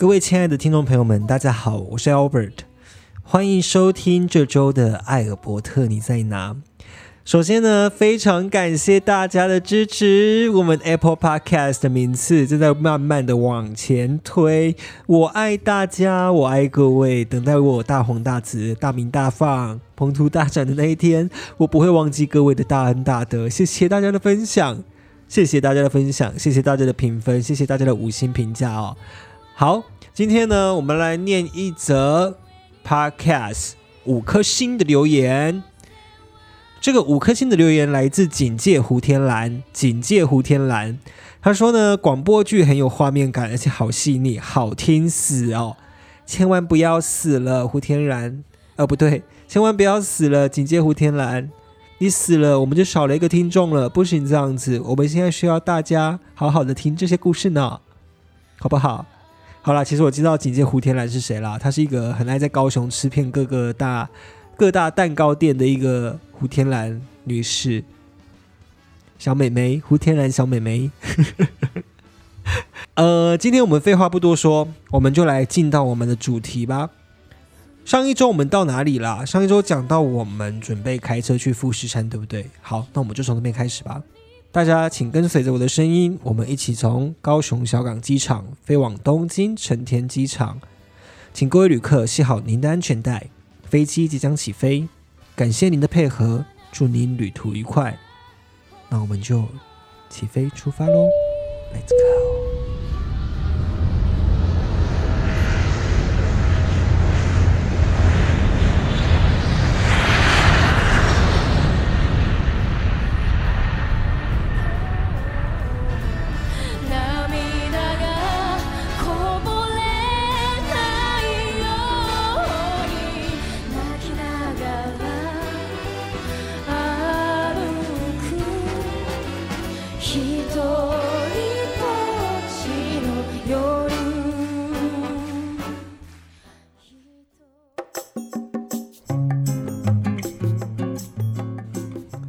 各位亲爱的听众朋友们，大家好，我是 Albert，欢迎收听这周的艾尔伯特你在哪？首先呢，非常感谢大家的支持，我们 Apple Podcast 的名次正在慢慢的往前推，我爱大家，我爱各位，等待我大红大紫、大名大放、宏图大展的那一天，我不会忘记各位的大恩大德，谢谢大家的分享，谢谢大家的分享，谢谢大家的评分，谢谢大家的五星评价哦。好，今天呢，我们来念一则 Podcast 五颗星的留言。这个五颗星的留言来自警戒胡天蓝，警戒胡天蓝，他说呢，广播剧很有画面感，而且好细腻，好听死哦！千万不要死了，胡天蓝，呃，不对，千万不要死了，警戒胡天蓝，你死了，我们就少了一个听众了，不行这样子，我们现在需要大家好好的听这些故事呢，好不好？好啦，其实我知道警戒胡天蓝是谁啦，她是一个很爱在高雄吃遍各个大各大蛋糕店的一个胡天蓝女士，小美眉，胡天蓝小美眉。呃，今天我们废话不多说，我们就来进到我们的主题吧。上一周我们到哪里啦？上一周讲到我们准备开车去富士山，对不对？好，那我们就从这边开始吧。大家请跟随着我的声音，我们一起从高雄小港机场飞往东京成田机场。请各位旅客系好您的安全带，飞机即将起飞。感谢您的配合，祝您旅途愉快。那我们就起飞出发喽，Let's go！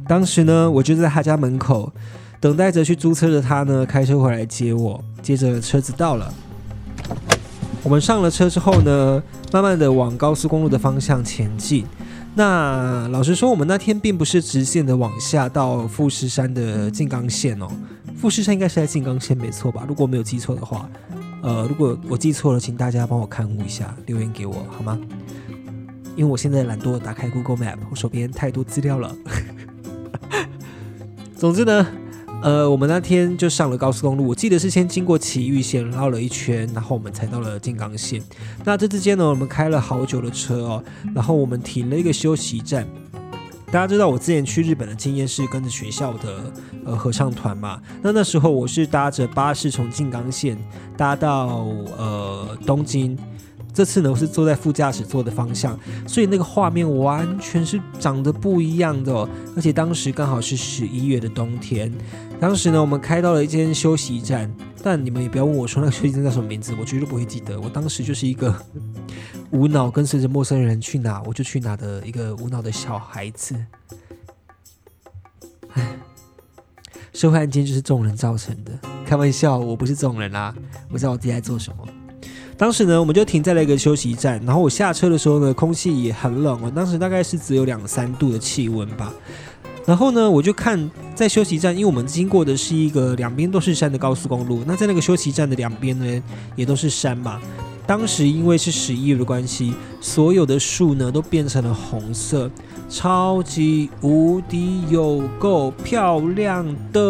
当时呢，我就在他家门口等待着去租车的他呢，开车回来接我。接着车子到了，我们上了车之后呢，慢慢的往高速公路的方向前进。那老实说，我们那天并不是直线的往下到富士山的静冈县哦。富士山应该是在静冈县没错吧？如果没有记错的话，呃，如果我记错了，请大家帮我看误一下，留言给我好吗？因为我现在懒惰打开 Google Map，我手边太多资料了。总之呢，呃，我们那天就上了高速公路，我记得是先经过埼玉县绕了一圈，然后我们才到了静冈县。那这之间呢，我们开了好久的车哦，然后我们停了一个休息站。大家知道我之前去日本的经验是跟着学校的呃合唱团嘛，那那时候我是搭着巴士从静冈县搭到呃东京。这次呢，我是坐在副驾驶座的方向，所以那个画面完全是长得不一样的哦。而且当时刚好是十一月的冬天，当时呢，我们开到了一间休息站，但你们也不要问我说那个休息站叫什么名字，我绝对不会记得。我当时就是一个 无脑跟随着陌生人去哪我就去哪的一个无脑的小孩子。唉，社会案件就是这种人造成的。开玩笑，我不是这种人啦，我知道我自己在做什么。当时呢，我们就停在了一个休息站，然后我下车的时候呢，空气也很冷哦，当时大概是只有两三度的气温吧。然后呢，我就看在休息站，因为我们经过的是一个两边都是山的高速公路，那在那个休息站的两边呢，也都是山嘛。当时因为是十一月的关系，所有的树呢都变成了红色，超级无敌有够漂亮的。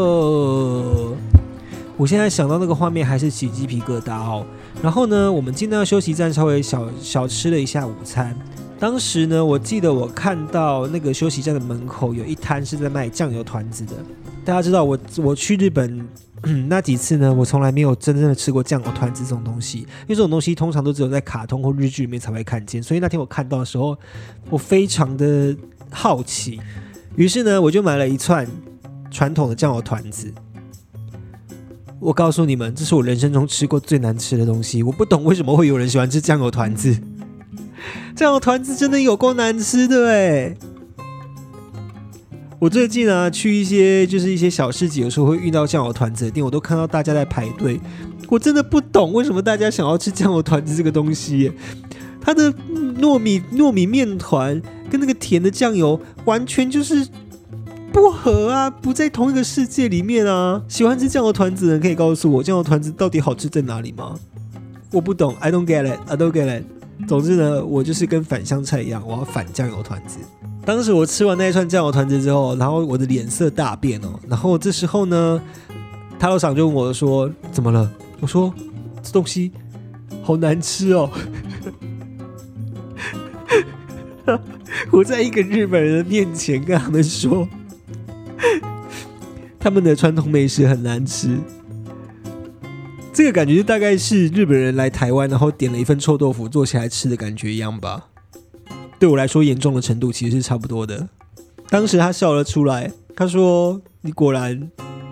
我现在想到那个画面还是起鸡皮疙瘩哦。然后呢，我们进到休息站，稍微小小吃了一下午餐。当时呢，我记得我看到那个休息站的门口有一摊是在卖酱油团子的。大家知道我我去日本那几次呢，我从来没有真正的吃过酱油团子这种东西，因为这种东西通常都只有在卡通或日剧里面才会看见。所以那天我看到的时候，我非常的好奇，于是呢，我就买了一串传统的酱油团子。我告诉你们，这是我人生中吃过最难吃的东西。我不懂为什么会有人喜欢吃酱油团子，酱油团子真的有够难吃的哎！我最近啊，去一些就是一些小市集，有时候会遇到酱油团子的店，我都看到大家在排队。我真的不懂为什么大家想要吃酱油团子这个东西。它的糯米糯米面团跟那个甜的酱油完全就是不合啊，不在同一个世界里面啊。喜欢吃酱油团子的人可以告诉我，酱油团子到底好吃在哪里吗？我不懂，I don't get it，I don't get it。总之呢，我就是跟反香菜一样，我要反酱油团子。当时我吃完那一串酱油团子之后，然后我的脸色大变哦。然后这时候呢，他老长就问我说：“怎么了？”我说：“这东西好难吃哦。”我在一个日本人面前跟他们说，他们的传统美食很难吃。这个感觉大概是日本人来台湾，然后点了一份臭豆腐做起来吃的感觉一样吧。对我来说，严重的程度其实是差不多的。当时他笑了出来，他说：“你果然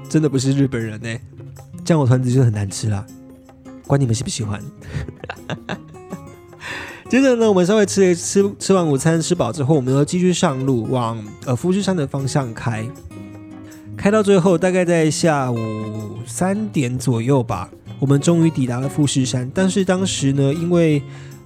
真的不是日本人呢。”酱油团子就很难吃啦，管你们喜不喜欢。接着呢，我们稍微吃吃吃完午餐，吃饱之后，我们又继续上路往呃富士山的方向开。开到最后，大概在下午三点左右吧，我们终于抵达了富士山。但是当时呢，因为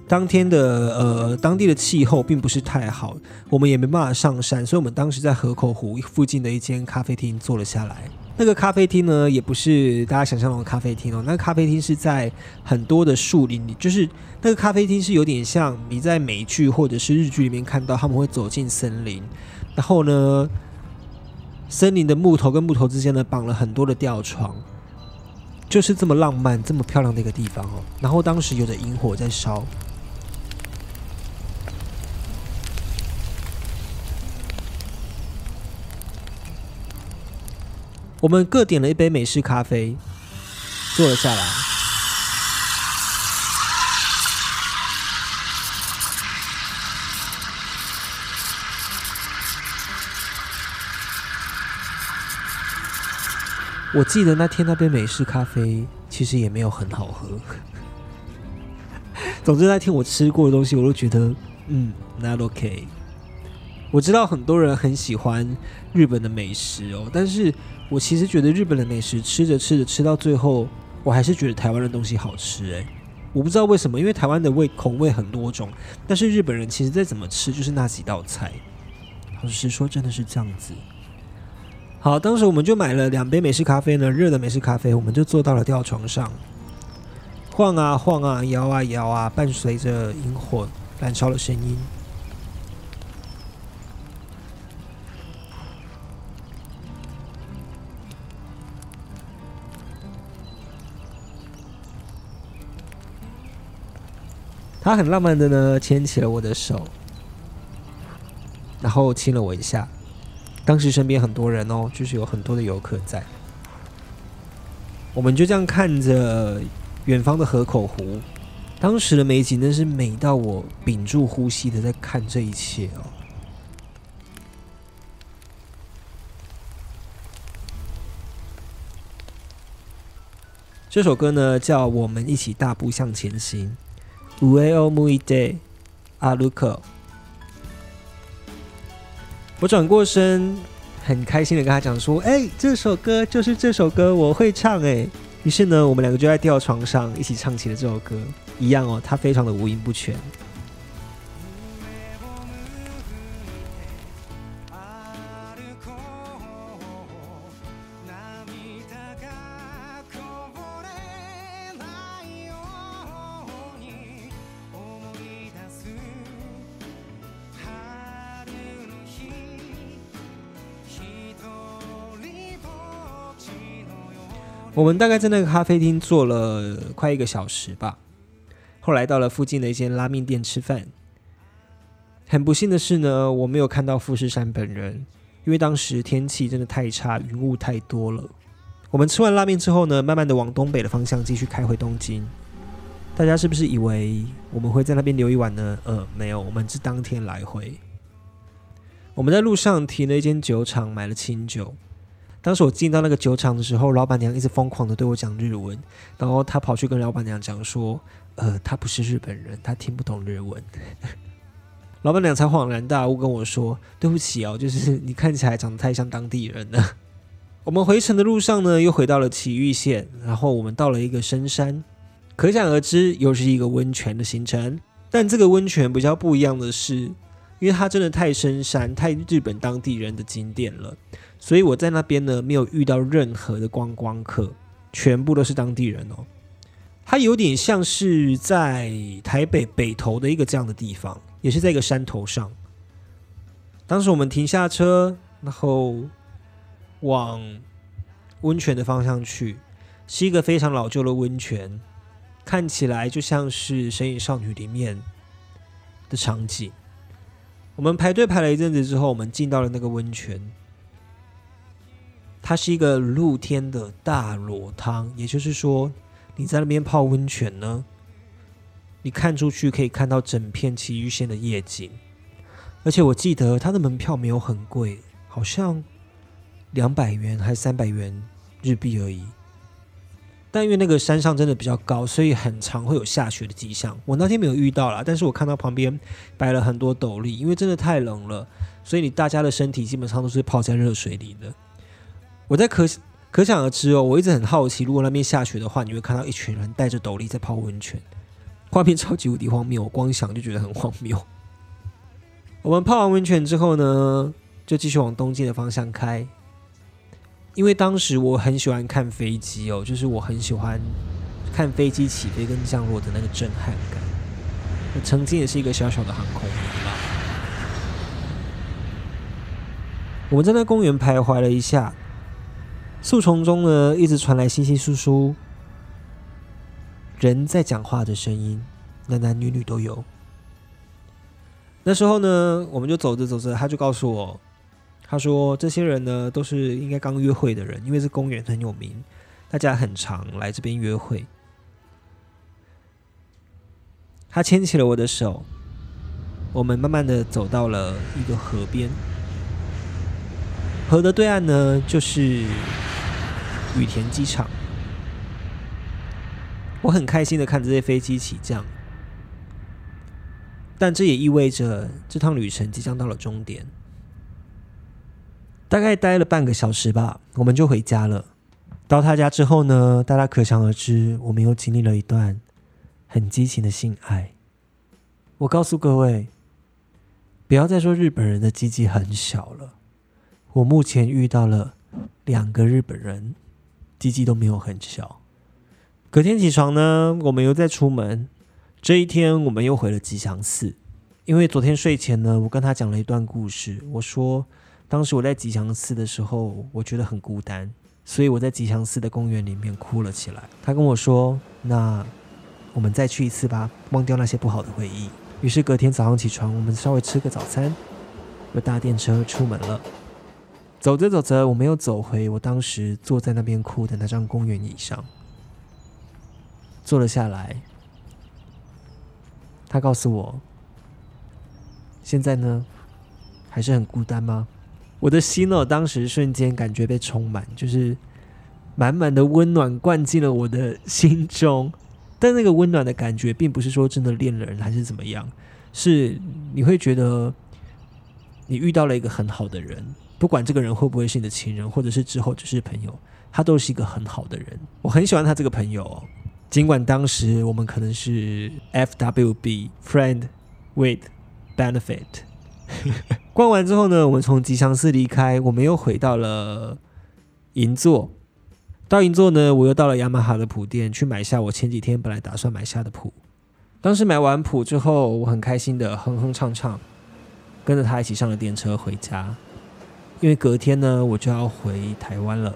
当天的呃当地的气候并不是太好，我们也没办法上山，所以我们当时在河口湖附近的一间咖啡厅坐了下来。那个咖啡厅呢，也不是大家想象中的咖啡厅哦，那个咖啡厅是在很多的树林里，就是那个咖啡厅是有点像你在美剧或者是日剧里面看到他们会走进森林，然后呢，森林的木头跟木头之间呢绑了很多的吊床，就是这么浪漫、这么漂亮的一个地方哦。然后当时有着萤火在烧。我们各点了一杯美式咖啡，坐了下来。我记得那天那杯美式咖啡其实也没有很好喝。总之那天我吃过的东西，我都觉得嗯，not OK。我知道很多人很喜欢日本的美食哦，但是。我其实觉得日本的美食吃着吃着吃到最后，我还是觉得台湾的东西好吃诶，我不知道为什么，因为台湾的味口味很多种，但是日本人其实再怎么吃就是那几道菜。老实说，真的是这样子。好，当时我们就买了两杯美式咖啡呢，热的美式咖啡，我们就坐到了吊床上，晃啊晃啊，摇啊摇啊，伴随着萤火燃烧的声音。他很浪漫的呢，牵起了我的手，然后亲了我一下。当时身边很多人哦，就是有很多的游客在。我们就这样看着远方的河口湖，当时的美景真是美到我屏住呼吸的在看这一切哦。这首歌呢，叫《我们一起大步向前行》。五 A O 木一 day 阿鲁克，我转过身，很开心的跟他讲说：“哎，这首歌就是这首歌，我会唱哎。”于是呢，我们两个就在吊床上一起唱起了这首歌，一样哦，他非常的五音不全。我们大概在那个咖啡厅坐了快一个小时吧，后来到了附近的一间拉面店吃饭。很不幸的是呢，我没有看到富士山本人，因为当时天气真的太差，云雾太多了。我们吃完拉面之后呢，慢慢的往东北的方向继续开回东京。大家是不是以为我们会在那边留一晚呢？呃，没有，我们是当天来回。我们在路上停了一间酒厂，买了清酒。当时我进到那个酒厂的时候，老板娘一直疯狂的对我讲日文，然后他跑去跟老板娘讲说：“呃，他不是日本人，他听不懂日文。”老板娘才恍然大悟跟我说：“对不起哦，就是你看起来长得太像当地人了。”我们回程的路上呢，又回到了奇玉县，然后我们到了一个深山，可想而知，又是一个温泉的行程。但这个温泉比较不一样的是，因为它真的太深山、太日本当地人的景点了，所以我在那边呢没有遇到任何的观光客，全部都是当地人哦。它有点像是在台北北投的一个这样的地方，也是在一个山头上。当时我们停下车，然后。往温泉的方向去，是一个非常老旧的温泉，看起来就像是《神隐少女》里面的场景。我们排队排了一阵子之后，我们进到了那个温泉。它是一个露天的大裸汤，也就是说，你在那边泡温泉呢，你看出去可以看到整片奇玉县的夜景。而且我记得它的门票没有很贵，好像。两百元还是三百元日币而已，但因为那个山上真的比较高，所以很常会有下雪的迹象。我那天没有遇到啦，但是我看到旁边摆了很多斗笠，因为真的太冷了，所以你大家的身体基本上都是泡在热水里的。我在可可想而知哦，我一直很好奇，如果那边下雪的话，你会看到一群人戴着斗笠在泡温泉，画面超级无敌荒谬，我光想就觉得很荒谬。我们泡完温泉之后呢，就继续往东京的方向开。因为当时我很喜欢看飞机哦，就是我很喜欢看飞机起飞跟降落的那个震撼感。我曾经也是一个小小的航空迷啦。我们在那公园徘徊了一下，树丛中呢一直传来稀稀疏疏人在讲话的声音，男男女女都有。那时候呢，我们就走着走着，他就告诉我。他说：“这些人呢，都是应该刚约会的人，因为这公园很有名，大家很常来这边约会。”他牵起了我的手，我们慢慢的走到了一个河边。河的对岸呢，就是羽田机场。我很开心的看这些飞机起降，但这也意味着这趟旅程即将到了终点。大概待了半个小时吧，我们就回家了。到他家之后呢，大家可想而知，我们又经历了一段很激情的性爱。我告诉各位，不要再说日本人的鸡鸡很小了。我目前遇到了两个日本人，鸡鸡都没有很小。隔天起床呢，我们又再出门。这一天，我们又回了吉祥寺，因为昨天睡前呢，我跟他讲了一段故事，我说。当时我在吉祥寺的时候，我觉得很孤单，所以我在吉祥寺的公园里面哭了起来。他跟我说：“那我们再去一次吧，忘掉那些不好的回忆。”于是隔天早上起床，我们稍微吃个早餐，又搭电车出门了。走着走着，我没有走回我当时坐在那边哭的那张公园椅上，坐了下来。他告诉我：“现在呢，还是很孤单吗？”我的心哦，当时瞬间感觉被充满，就是满满的温暖灌进了我的心中。但那个温暖的感觉，并不是说真的恋人还是怎么样，是你会觉得你遇到了一个很好的人，不管这个人会不会是你的情人，或者是之后只是朋友，他都是一个很好的人。我很喜欢他这个朋友，尽管当时我们可能是 F W B friend with benefit。逛完之后呢，我们从吉祥寺离开，我们又回到了银座。到银座呢，我又到了雅马哈的谱店去买下我前几天本来打算买下的谱。当时买完谱之后，我很开心的哼哼唱唱，跟着他一起上了电车回家。因为隔天呢，我就要回台湾了。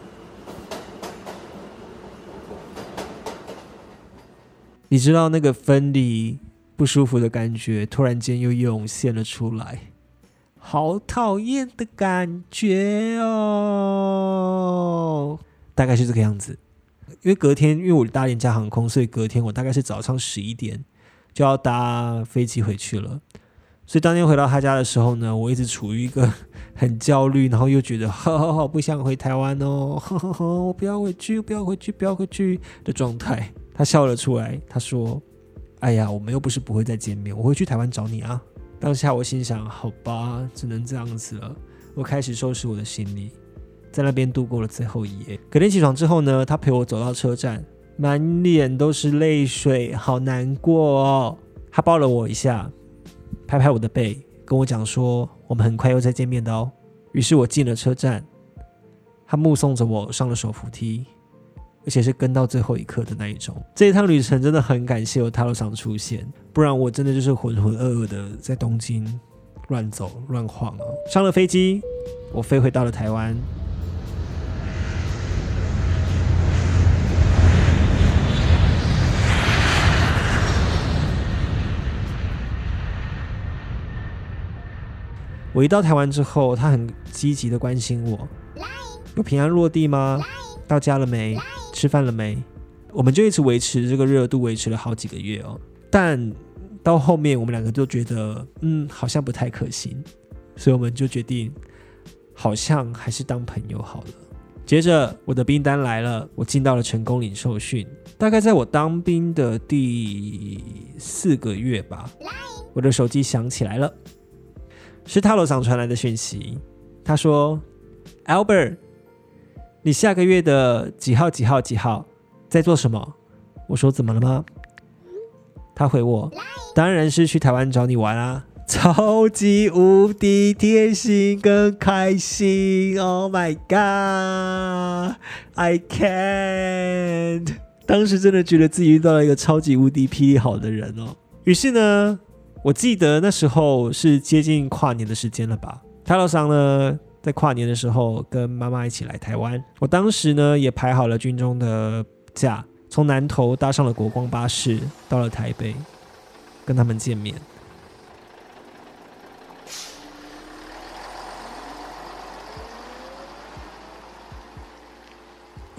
你知道那个分离不舒服的感觉，突然间又涌现了出来。好讨厌的感觉哦，大概是这个样子。因为隔天，因为我搭廉价航空，所以隔天我大概是早上十一点就要搭飞机回去了。所以当天回到他家的时候呢，我一直处于一个 很焦虑，然后又觉得 好好好不想回台湾哦，我不要回去，不要回去，不要回去的状态。他笑了出来，他说：“哎呀，我们又不是不会再见面，我会去台湾找你啊。”当下我心想，好吧，只能这样子了。我开始收拾我的行李，在那边度过了最后一夜。隔天起床之后呢，他陪我走到车站，满脸都是泪水，好难过哦。他抱了我一下，拍拍我的背，跟我讲说，我们很快又再见面的哦。于是我进了车站，他目送着我上了手扶梯。而且是跟到最后一刻的那一种。这一趟旅程真的很感谢有塔罗桑出现，不然我真的就是浑浑噩噩的在东京乱走乱晃哦。上了飞机，我飞回到了台湾。我一到台湾之后，他很积极的关心我，有平安落地吗？到家了没？吃饭了没？我们就一直维持这个热度，维持了好几个月哦。但到后面，我们两个就觉得，嗯，好像不太可行，所以我们就决定，好像还是当朋友好了。接着，我的兵单来了，我进到了成功领受训。大概在我当兵的第四个月吧，我的手机响起来了，是塔罗上传来的讯息。他说：“Albert。”你下个月的几号几号几号在做什么？我说怎么了吗？他回我，当然是去台湾找你玩啊！超级无敌贴心跟开心！Oh my god，I can't！当时真的觉得自己遇到了一个超级无敌霹雳好的人哦。于是呢，我记得那时候是接近跨年的时间了吧？泰罗桑呢？在跨年的时候，跟妈妈一起来台湾。我当时呢也排好了军中的假，从南投搭上了国光巴士，到了台北，跟他们见面。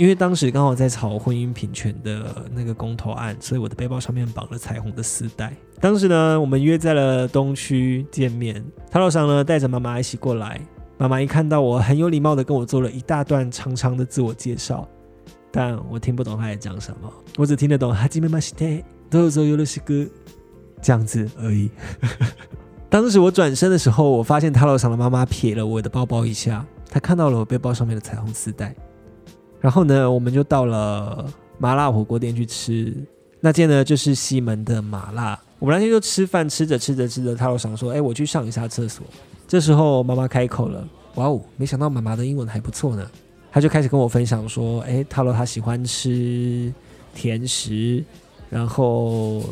因为当时刚好在吵婚姻平权的那个公投案，所以我的背包上面绑了彩虹的丝带。当时呢，我们约在了东区见面。他老上呢带着妈妈一起过来。妈妈一看到我，很有礼貌的跟我做了一大段长长的自我介绍，但我听不懂她在讲什么，我只听得懂哈基梅马西特，都有有的是歌这样子而已。当时我转身的时候，我发现塔罗上的妈妈瞥了我的包包一下，她看到了我背包上面的彩虹丝带。然后呢，我们就到了麻辣火锅店去吃，那间呢就是西门的麻辣。我们那天就吃饭，吃着吃着吃着，塔罗想说：“哎，我去上一下厕所。”这时候妈妈开口了，哇哦，没想到妈妈的英文还不错呢。她就开始跟我分享说，哎，他说他喜欢吃甜食，然后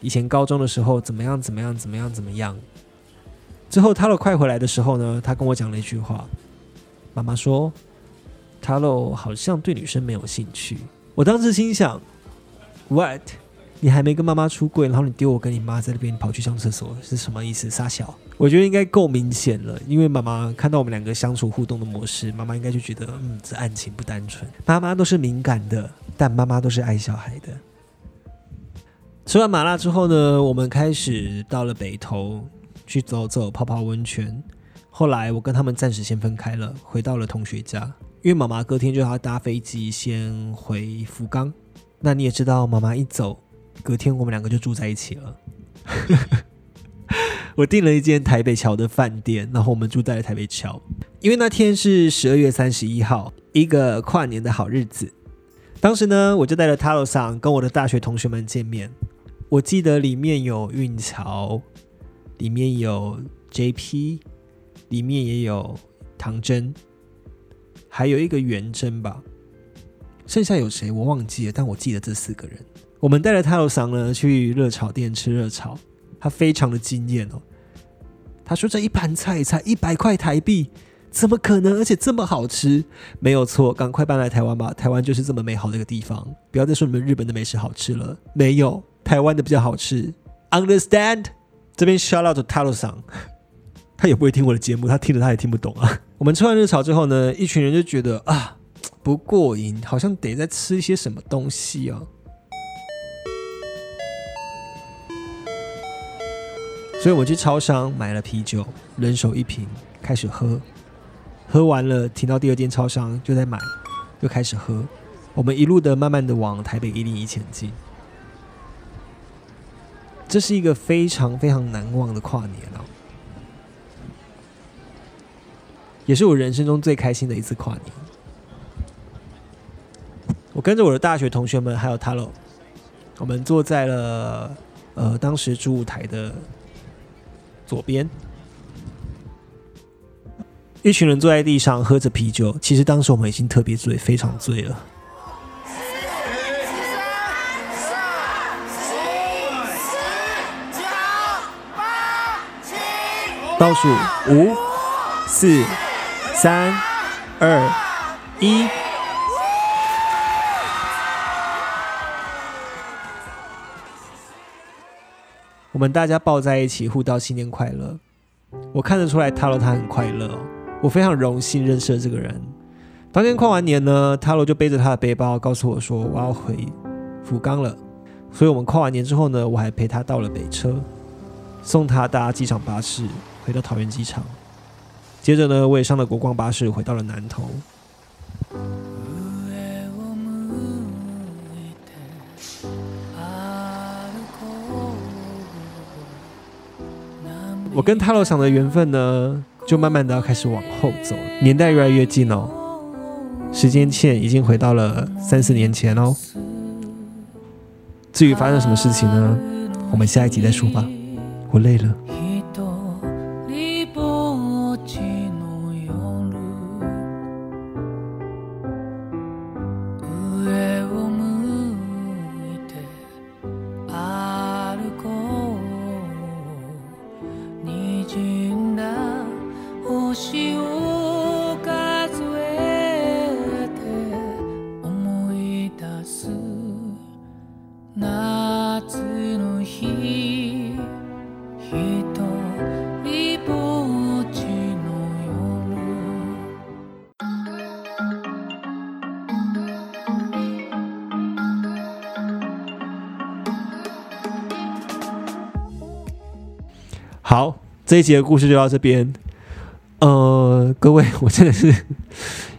以前高中的时候怎么样怎么样怎么样怎么样。之后他洛快回来的时候呢，他跟我讲了一句话，妈妈说，他喽好像对女生没有兴趣。我当时心想，what？你还没跟妈妈出柜，然后你丢我跟你妈在那边跑去上厕所，是什么意思？傻小，我觉得应该够明显了，因为妈妈看到我们两个相处互动的模式，妈妈应该就觉得，嗯，这案情不单纯。妈妈都是敏感的，但妈妈都是爱小孩的。吃完麻辣之后呢，我们开始到了北投去走走、泡泡温泉。后来我跟他们暂时先分开了，回到了同学家，因为妈妈隔天就要搭飞机先回福冈。那你也知道，妈妈一走。隔天我们两个就住在一起了。我订了一间台北桥的饭店，然后我们住在了台北桥。因为那天是十二月三十一号，一个跨年的好日子。当时呢，我就带着塔罗桑跟我的大学同学们见面。我记得里面有运桥，里面有 JP，里面也有唐真，还有一个元真吧。剩下有谁我忘记了，但我记得这四个人。我们带着泰罗桑呢去热炒店吃热炒，他非常的惊艳哦。他说这一盘菜才一百块台币，怎么可能？而且这么好吃？没有错，赶快搬来台湾吧！台湾就是这么美好的一个地方。不要再说你们日本的美食好吃了，没有，台湾的比较好吃。Understand？这边 shout out to 泰罗桑，他也不会听我的节目，他听了他也听不懂啊。我们吃完热炒之后呢，一群人就觉得啊不过瘾，好像得再吃一些什么东西啊。所以我去超商买了啤酒，人手一瓶，开始喝。喝完了，停到第二间超商，就在买，又开始喝。我们一路的慢慢的往台北一零一前进。这是一个非常非常难忘的跨年啊，也是我人生中最开心的一次跨年。我跟着我的大学同学们还有 Talo，我们坐在了呃当时主舞台的左边，一群人坐在地上喝着啤酒。其实当时我们已经特别醉，非常醉了。倒数五、四、三、二、一。我们大家抱在一起，互道新年快乐。我看得出来，塔罗他很快乐，我非常荣幸认识了这个人。当天跨完年呢，塔罗就背着他的背包，告诉我说我要回福冈了。所以我们跨完年之后呢，我还陪他到了北车，送他搭机场巴士回到桃园机场。接着呢，我也上了国光巴士回到了南投。我跟泰罗想的缘分呢，就慢慢的要开始往后走，年代越来越近哦，时间线已经回到了三四年前哦。至于发生什么事情呢，我们下一集再说吧。我累了。好，这一集的故事就到这边。呃，各位，我真的是，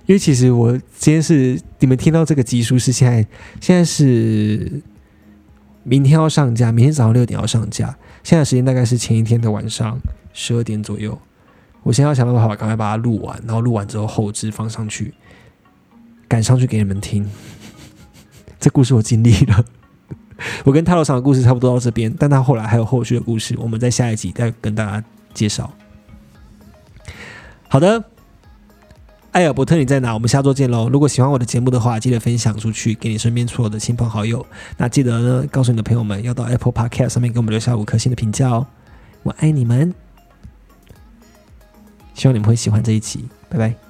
因为其实我今天是你们听到这个集数是现在，现在是明天要上架，明天早上六点要上架。现在时间大概是前一天的晚上十二点左右。我现在要想办法赶快把它录完，然后录完之后后置放上去，赶上去给你们听。这故事我经历了。我跟泰罗场的故事差不多到这边，但他后来还有后续的故事，我们在下一集再跟大家介绍。好的，艾尔伯特你在哪？我们下周见喽！如果喜欢我的节目的话，记得分享出去给你身边所有的亲朋好友。那记得呢，告诉你的朋友们要到 Apple Podcast 上面给我们留下五颗星的评价哦。我爱你们，希望你们会喜欢这一期，拜拜。